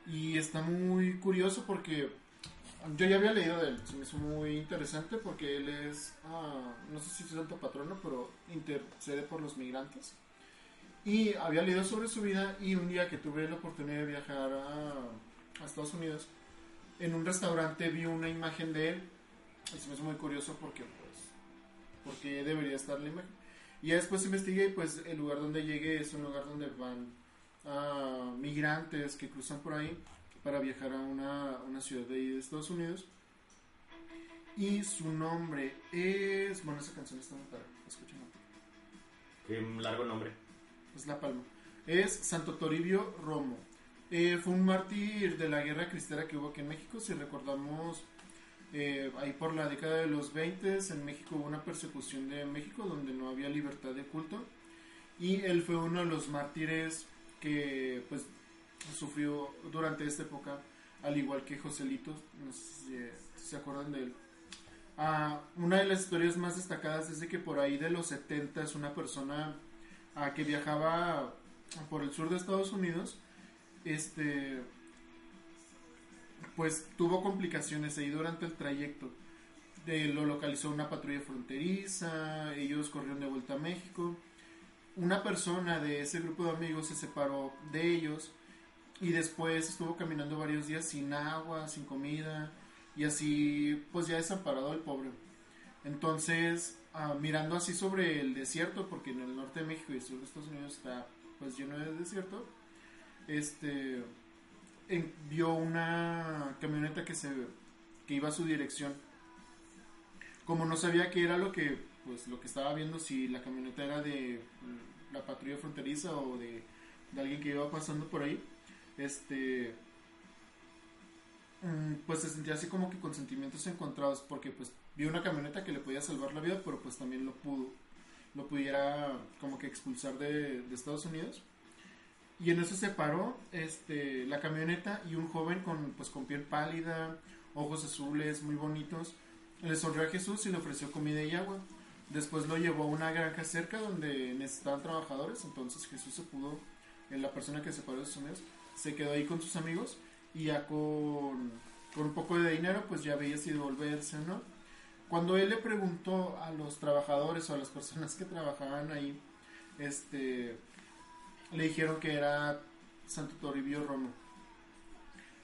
Y está muy curioso porque Yo ya había leído de él, se me hizo muy interesante porque él es, ah, no sé si es santo patrono, pero intercede por los migrantes. Y había leído sobre su vida y un día que tuve la oportunidad de viajar a, Estados Unidos, en un restaurante vi una imagen de él y se me hizo muy curioso porque, pues, porque debería estar la imagen. Y después investigué y pues el lugar donde llegué es un lugar donde van ah, migrantes que cruzan por ahí para viajar a una, una ciudad de, ahí de Estados Unidos. Y su nombre es. Bueno, esa canción está muy padre. Escuchen. Qué largo nombre. Es La Palma. Es Santo Toribio Romo. Eh, fue un mártir de la guerra cristera que hubo aquí en México. Si recordamos, eh, ahí por la década de los 20 en México hubo una persecución de México donde no había libertad de culto. Y él fue uno de los mártires que pues sufrió durante esta época, al igual que Joselito, no sé si, se acuerdan de él. Ah, una de las historias más destacadas es de que por ahí de los 70 es una persona ah, que viajaba por el sur de Estados Unidos, este, pues tuvo complicaciones ahí durante el trayecto. Lo localizó una patrulla fronteriza, ellos corrieron de vuelta a México. Una persona de ese grupo de amigos se separó de ellos y después estuvo caminando varios días sin agua, sin comida y así pues ya desamparado el pobre. Entonces, ah, mirando así sobre el desierto, porque en el norte de México y el sur de Estados Unidos está pues lleno de desierto, este vio una camioneta que se que iba a su dirección. Como no sabía qué era lo que pues lo que estaba viendo si la camioneta era de mm, la patrulla fronteriza o de alguien que iba pasando por ahí, este mm, pues se sentía así como que con sentimientos encontrados porque pues vio una camioneta que le podía salvar la vida pero pues también lo pudo lo pudiera como que expulsar de, Estados Unidos. Y en eso se paró este la camioneta y un joven con pues con piel pálida ojos azules muy bonitos le sonrió a Jesús y le ofreció comida y agua. Después lo llevó a una granja cerca donde necesitaban trabajadores entonces Jesús se pudo la persona que se paró de Estados Unidos se quedó ahí con sus amigos y ya con, con un poco de dinero pues ya veía si devolverse o no. Cuando él le preguntó a los trabajadores o a las personas que trabajaban ahí, este, le dijeron que era Santo Toribio Romo.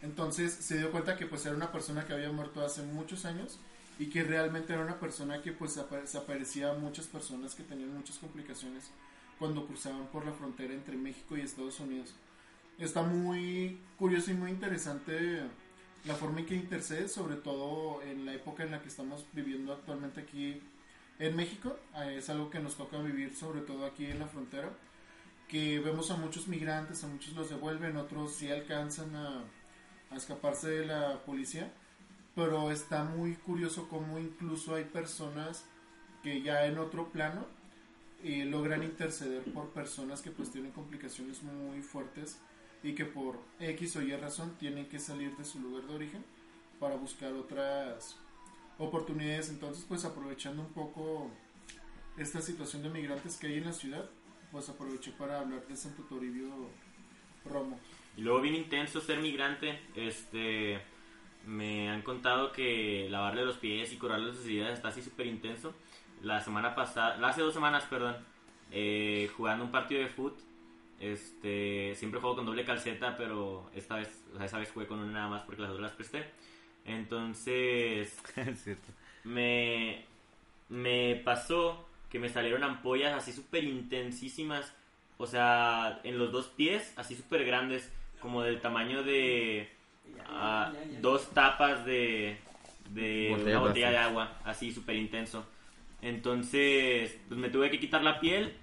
Entonces se dio cuenta que pues era una persona que había muerto hace muchos años y que realmente era una persona que pues apa- se aparecía a muchas personas que tenían muchas complicaciones cuando cruzaban por la frontera entre México y Estados Unidos. Está muy curioso y muy interesante la forma en que intercede, sobre todo en la época en la que estamos viviendo actualmente aquí en México. Eh, Es algo que nos toca vivir, sobre todo aquí en la frontera, que vemos a muchos migrantes, a muchos los devuelven, otros sí alcanzan a, a escaparse de la policía, pero está muy curioso cómo incluso hay personas que ya en otro plano eh, logran interceder por personas que pues tienen complicaciones muy fuertes y que por X o Y razón tienen que salir de su lugar de origen para buscar otras oportunidades. Entonces, pues aprovechando un poco esta situación de migrantes que hay en la ciudad, pues aproveché para hablar de Santo Toribio Romo. Y luego bien intenso ser migrante, este me han contado que lavarle los pies y curarle sus heridas está así súper intenso. La semana pasada, hace dos semanas, perdón, eh, jugando un partido de foot, este, siempre juego con doble calceta, pero esta vez, o sea, esa vez jugué con una nada más porque las dos las presté. Entonces, me, me pasó que me salieron ampollas así súper intensísimas, o sea, en los dos pies, así súper grandes, como del tamaño de ah, dos tapas de, de Botella una botella de agua, así súper intenso. Entonces, pues me tuve que quitar la piel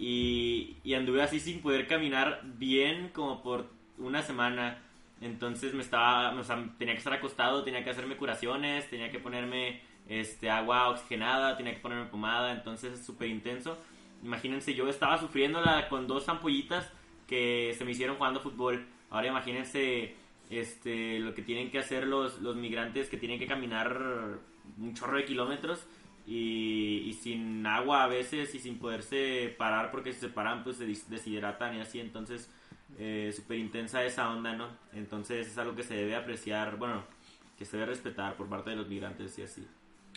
y, anduve así sin poder caminar bien como por una semana. Entonces me estaba, tenía que estar acostado, tenía que hacerme curaciones, tenía que ponerme este agua oxigenada, tenía que ponerme pomada, entonces es súper intenso. Imagínense, yo estaba sufriéndola con dos ampollitas que se me hicieron jugando fútbol. Ahora imagínense este, lo que tienen que hacer los, los migrantes que tienen que caminar un chorro de kilómetros y, y sin agua a veces y sin poderse parar porque si se paran pues se deshidratan y así. Entonces eh, súper intensa esa onda no entonces es algo que se debe apreciar bueno que se debe respetar por parte de los migrantes y así.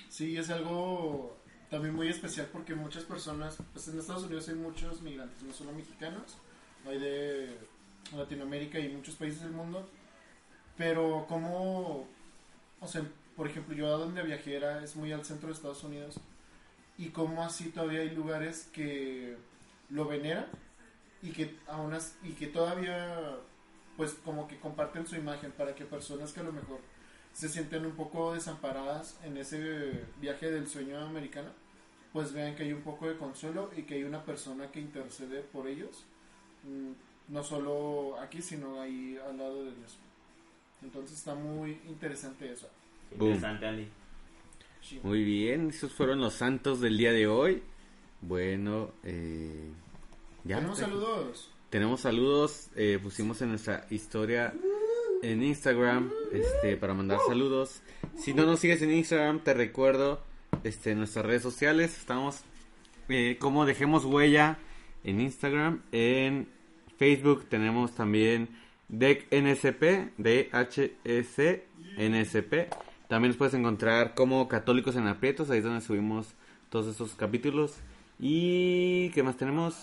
Sí, es algo también muy especial porque muchas personas, pues en Estados Unidos hay muchos migrantes, no solo mexicanos, hay de Latinoamérica y muchos países del mundo, pero como, o sea, por ejemplo, yo a donde viajé era, es muy al centro de Estados Unidos, y como así todavía hay lugares que lo veneran y que aún as- y que todavía pues como que comparten su imagen para que personas que a lo mejor se sienten un poco desamparadas en ese viaje del sueño americano, pues vean que hay un poco de consuelo y que hay una persona que intercede por ellos, mm, no solo aquí, sino ahí al lado de Dios. Entonces está muy interesante eso. Boom. Interesante, Andy. Muy bien, esos fueron los santos del día de hoy. Bueno, eh, ya. Tenemos saludos. Tenemos saludos, eh, pusimos en nuestra historia en Instagram este, para mandar saludos. Si no nos sigues en Instagram, te recuerdo este, en nuestras redes sociales. Estamos eh, como Dejemos Huella en Instagram. En Facebook tenemos también DECNSP, DHS NSP. También nos puedes encontrar como Católicos en Aprietos, ahí es donde subimos todos esos capítulos. ¿Y qué más tenemos?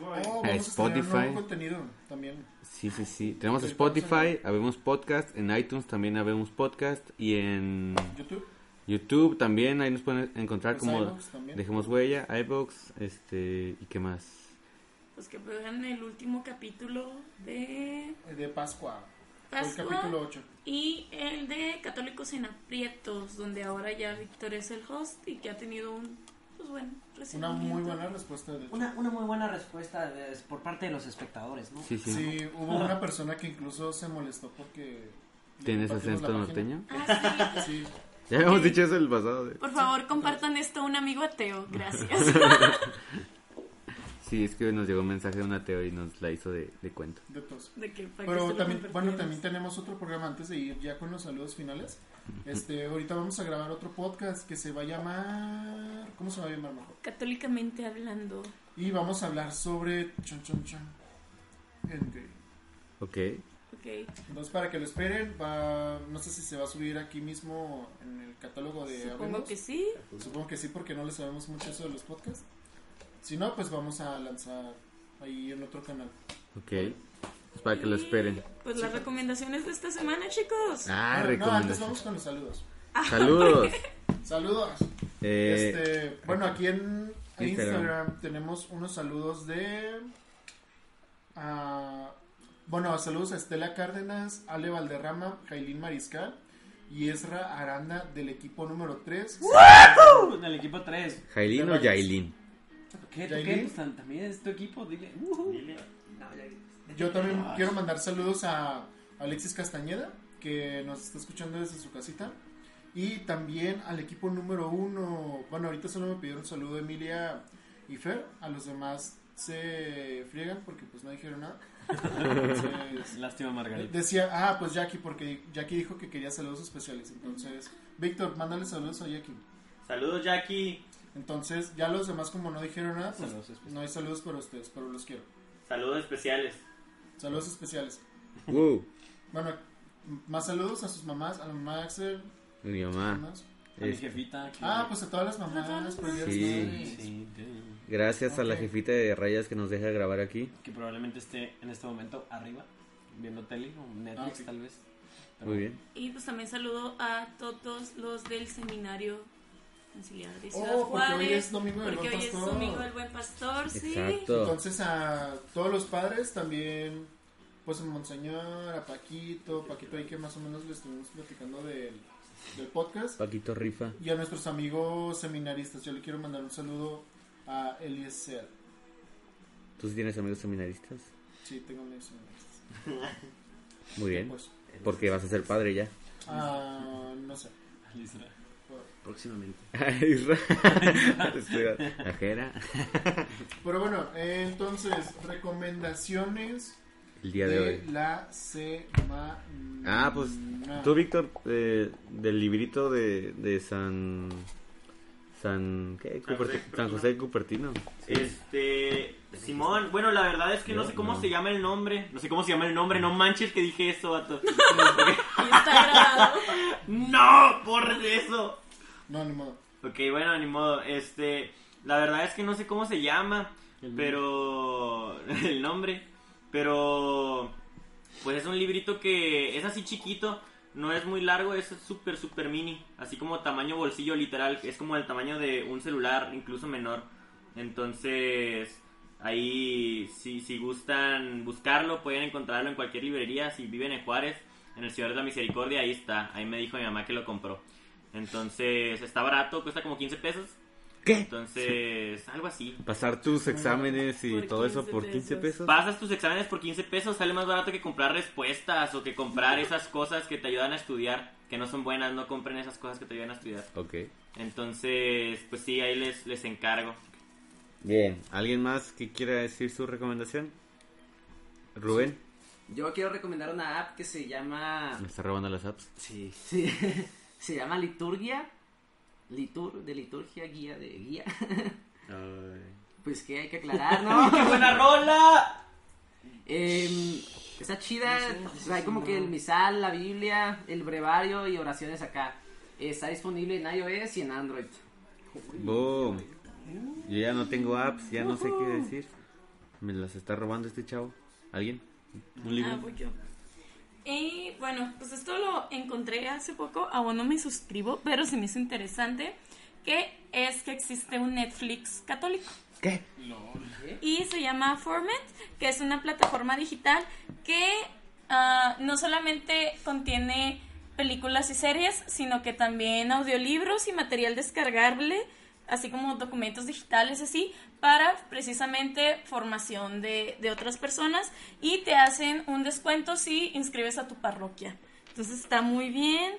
Oh, vamos a Spotify. nuevo contenido también. Sí, sí, sí. Tenemos Spotify, habemos podcast, en iTunes también habemos podcast y en YouTube. YouTube también, ahí nos pueden encontrar Pues como. Dejemos Huella, iBox, este, y qué más. Pues que vean el último capítulo de De Pascua. Fue el Pascua capítulo 8. y el de Católicos en Aprietos, donde ahora ya Víctor es el host y que ha tenido un, pues bueno, Una muy buena respuesta de hecho. Una, una muy buena respuesta de- por parte de los espectadores, ¿no? Sí, sí. Sí, hubo una persona que incluso se molestó porque... ¿Tienes acento norteño? Ah, sí. Sí, Ya habíamos dicho eso el pasado. de- Por favor, compartan esto a un amigo ateo. Gracias. Sí, es que nos llegó un mensaje de un ateo y nos la hizo de, de cuento. de todos. De que Pero también, bueno, también tenemos otro programa antes de ir ya con los saludos finales. Este, ahorita vamos a grabar otro podcast que se va a llamar... ¿Cómo se va a llamar mejor? Católicamente hablando. Y vamos a hablar sobre... Chan, chan, chan. Endgame. Ok. Ok. Entonces, para que lo esperen, va, no sé si se va a subir aquí mismo en el catálogo de Supongo que sí. Supongo que sí, porque no le sabemos mucho eso de los podcasts. Si no, pues vamos a lanzar ahí en otro canal. Ok. Pues para que lo esperen. Pues las recomendaciones de esta semana, chicos. Ah, no, no, antes vamos con los saludos. Saludos. Saludos. Eh, este, bueno, aquí en Instagram. Instagram. tenemos unos saludos de... ah, bueno, saludos a Estela Cárdenas, Ale Valderrama, Jailín Mariscal y Ezra Aranda del equipo número 3. Del equipo 3. ¿Jailin o Yailin? ¿Qué? ¿Tú qué? Pues, tam- también es tu equipo, dile. Ujú. Yo también quiero mandar saludos a Alexis Castañeda, que nos está escuchando desde su casita. Y también al equipo número uno. Bueno, ahorita solo me pidieron saludo Emilia y Fer. A los demás se friegan porque pues no dijeron nada. Entonces, Lástima, Margarita. decía, ah, pues Jackie, porque Jackie dijo que quería saludos especiales. Entonces, Víctor, mándale saludos a Jackie. Saludos, Jackie. Entonces, ya los demás, como no dijeron nada, pues Saludos especiales. no hay saludos para ustedes, pero los quiero. Saludos especiales. Saludos especiales. Uh, Bueno, más saludos a sus mamás, a la mamá de Axel. mi mamá. mamás. A mi Es- jefita. que- Ah, pues a todas las mamás. de Sí. Sí. Gracias a la jefita de rayas que nos deja grabar aquí. Que probablemente esté en este momento arriba, viendo tele o Netflix, Ah, ok. tal vez. Pero- Muy bien. Y pues también saludo a todos los del seminario de Oh, porque hoy es Domingo del porque Buen hoy es Pastor. Domingo del Buen Pastor, sí. Exacto. Entonces a todos los padres también, pues a Monseñor, a Paquito, Paquito ahí que más o menos le estuvimos platicando del, del podcast. Paquito rifa. Y a nuestros amigos seminaristas, yo le quiero mandar un saludo a Eliezer. ¿Tú sí tienes amigos seminaristas? Sí, tengo amigos seminaristas. Muy bien. Pues, Porque vas a ser padre ya. ah, no sé. Próximamente. Ajera. Pero bueno, entonces, recomendaciones El día de hoy. la semana. Ah, pues tú, Víctor, eh, del librito de, de San. San. ¿Qué? San Cuperti- José San José de Cupertino. Este. Simón, bueno, la verdad es que no sé cómo No. se llama el nombre. No sé cómo se llama el nombre, no manches que dije eso, vato. y está grabado. ¡No! ¡Por eso! No, ni modo. Ok, bueno, ni modo. Este, la verdad es que no sé cómo se llama, pero el nombre, pero pues es un librito que es así chiquito, no es muy largo, es súper súper mini, así como tamaño bolsillo literal, es como el tamaño de un celular, incluso menor. Entonces, ahí si si gustan buscarlo, pueden encontrarlo en cualquier librería, si viven en Juárez, en el Ciudad de la Misericordia, ahí está. Ahí me dijo mi mamá que lo compró. Entonces, está barato, cuesta como 15 pesos. ¿Qué? Entonces, algo así. Pasar tus exámenes y todo eso 15 por 15 pesos. pesos. Pasas tus exámenes por 15 pesos, sale más barato que comprar respuestas o que comprar esas cosas que te ayudan a estudiar, que no son buenas, no compren esas cosas que te ayudan a estudiar. Ok. Entonces, pues sí, ahí les, les encargo. Bien. ¿Alguien más que quiera decir su recomendación? Rubén. Yo quiero recomendar una app que se llama. Me está robando las apps. Sí, sí. se llama Liturgia. Litur, de liturgia, guía de guía. Pues que hay que aclarar, ¿no? ¡Qué buena rola! Em, está chida, hay como que el misal, la Biblia, el brevario y oraciones acá. Está disponible en iOS y en Android. Boom. Yo ya no tengo apps, ya no sé qué decir. Me las está robando este chavo. ¿Alguien? ¿Un libro? Ah, voy yo. Y bueno, pues esto lo encontré hace poco, aún no me suscribo, pero se me hizo interesante, que es que existe un Netflix católico. ¿Qué? Y se llama Format, que es una plataforma digital que ah, no solamente contiene películas y series, sino que también audiolibros y material descargable, así como documentos digitales así, para precisamente formación de, de otras personas y te hacen un descuento si inscribes a tu parroquia. Entonces está muy bien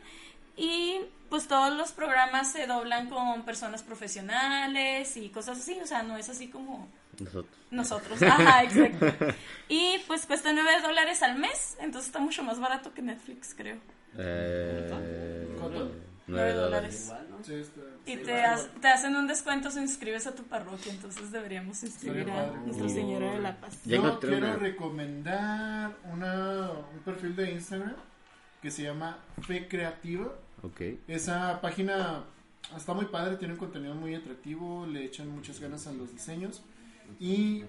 y pues todos los programas se doblan con personas profesionales y cosas así, o sea, no es así como Nosotros. nosotros. Ajá, exacto. Y pues cuesta 9 dólares al mes, entonces está mucho más barato que Netflix, creo. Eh, ¿Cuánto? 9 Nueve dólares. Y te, te hacen un descuento si inscribes a tu parroquia, entonces deberíamos inscribir a. Nuestra Señora de la Paz. Yo quiero una. recomendar una, un perfil de Instagram que se llama Fe Creativa. Ok. Esa página está muy padre, tiene un contenido muy atractivo, le echan muchas ganas a los diseños y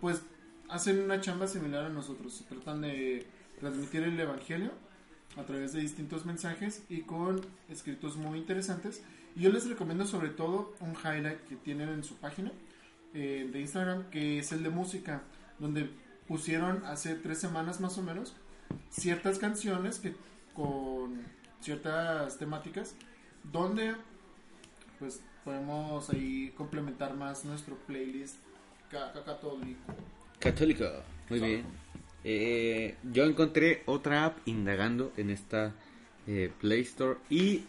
pues hacen una chamba similar a nosotros. Se tratan de transmitir el evangelio a través de distintos mensajes y con escritos muy interesantes. Y yo les recomiendo sobre todo un highlight que tienen en su página eh, de Instagram, que es el de música, donde pusieron hace tres semanas más o menos ciertas canciones que con ciertas temáticas, donde pues podemos ahí complementar más nuestro playlist ca- ca- católico. Católico. Muy bien. Eh, yo encontré otra app indagando en esta eh, Play Store y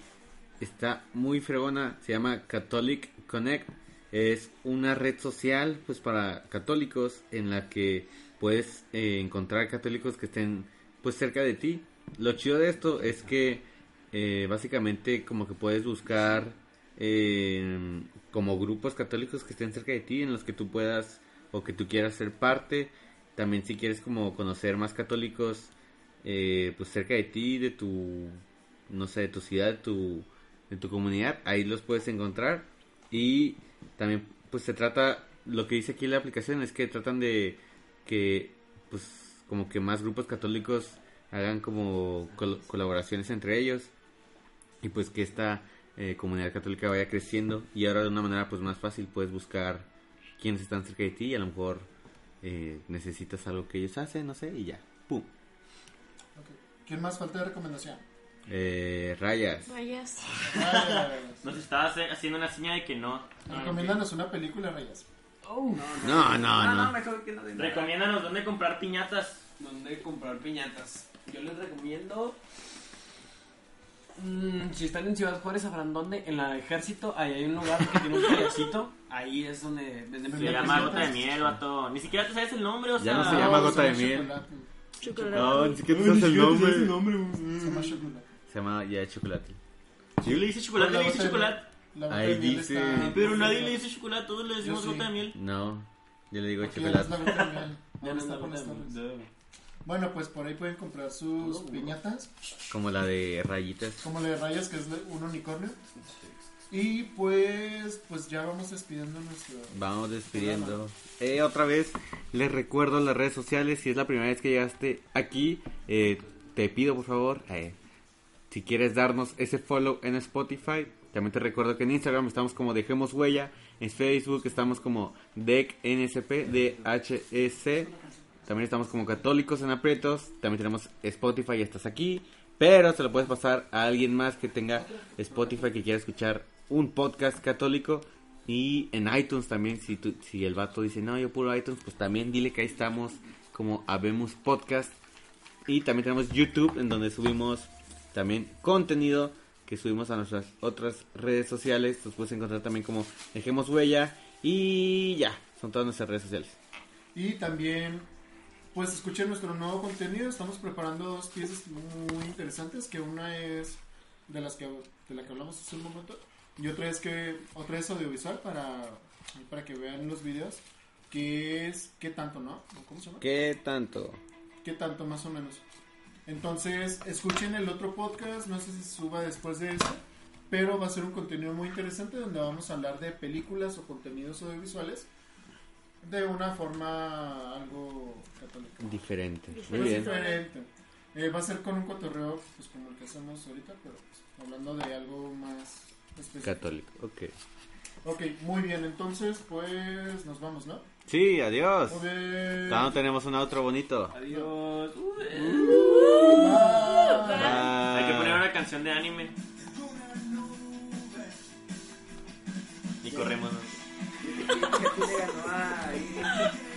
está muy fregona. Se llama Catholic Connect. Es una red social pues para católicos en la que puedes eh, encontrar católicos que estén pues cerca de ti. Lo chido de esto es que eh, básicamente como que puedes buscar eh, como grupos católicos que estén cerca de ti en los que tú puedas o que tú quieras ser parte. También si quieres como conocer más católicos eh, pues cerca de ti, de tu, no sé, de tu ciudad, de tu, de tu comunidad, ahí los puedes encontrar. Y también pues se trata, lo que dice aquí la aplicación es que tratan de que pues como que más grupos católicos hagan como col- colaboraciones entre ellos y pues que esta eh, comunidad católica vaya creciendo y ahora de una manera pues más fácil puedes buscar quiénes están cerca de ti y a lo mejor eh, necesitas algo que ellos hacen, no sé, y ya, pum. ¿Quién más falta de recomendación? Eh, rayas. Rayas. Rayas. Nos estaba hace- haciendo una seña de que no. Recomiéndanos una película, Rayas. No, no, no. no, mejor que no nada. Recomiéndanos dónde comprar piñatas. ¿Dónde comprar piñatas? Yo les recomiendo. mm, si están en Ciudad Juárez, sabrán dónde. En el ejército, ahí hay un lugar que tiene un payasito. Ahí es donde Se llama gota de miel, vato. Ni siquiera tú sabes el nombre, o Ya sea. no se llama gota de miel. chocolate. Chocolate. No, ni siquiera sabes el nombre. Se llama chocolate. Se llama ya chocolate. Yo le hice chocolate, La le hice chocolate. Ahí dice. está- Pero nadie le dice chocolate, todos le decimos gota de miel. No, yo le digo ya chocolate. Ya no es la gota de miel. Bueno, pues por ahí pueden comprar sus piñatas, Como la de rayitas. como la de rayas, que es un unicornio. Y pues, pues ya vamos despidiendo nuestro... Vamos despidiendo. Eh, otra vez, les recuerdo las redes sociales. Si es la primera vez que llegaste aquí, eh, te pido por favor, eh, si quieres darnos ese follow en Spotify. También te recuerdo que en Instagram estamos como Dejemos Huella. En Facebook estamos como DECNSP, DHEC. También estamos como Católicos en Aprietos. También tenemos Spotify y estás aquí. Pero se lo puedes pasar a alguien más que tenga Spotify que quiera escuchar un podcast católico. Y en iTunes también, si, tú- si el vato dice, no, yo puro iTunes, pues también dile que ahí estamos como Habemos Podcast. Y también tenemos YouTube, en donde subimos también contenido que subimos a nuestras otras redes sociales. Los puedes encontrar también como Dejemos Huella. Y ya, son todas nuestras redes sociales. Y también, pues escuchen nuestro nuevo contenido. Estamos preparando dos piezas muy interesantes, que una es de las que de la que hablamos hace un momento y otra es que otra es audiovisual para para que vean los videos, que es qué tanto, ¿no? ¿O ¿Cómo se llama? ¿Qué tanto? ¿Qué tanto más o menos? Entonces, escuchen el otro podcast, no sé si suba después de ese, pero va a ser un contenido muy interesante donde vamos a hablar de películas o contenidos audiovisuales de una forma algo católica. Diferente. Muy bien. diferente. Eh, va a ser con un cotorreo pues como el que hacemos ahorita, pero pues, hablando de algo más. Católico, ok. Ok, muy bien, entonces pues nos vamos, ¿no? Sí, adiós. No tenemos un outro bonito. Adiós. Uh, Bye. Hay que poner una canción de anime. Y corremos. ¿no?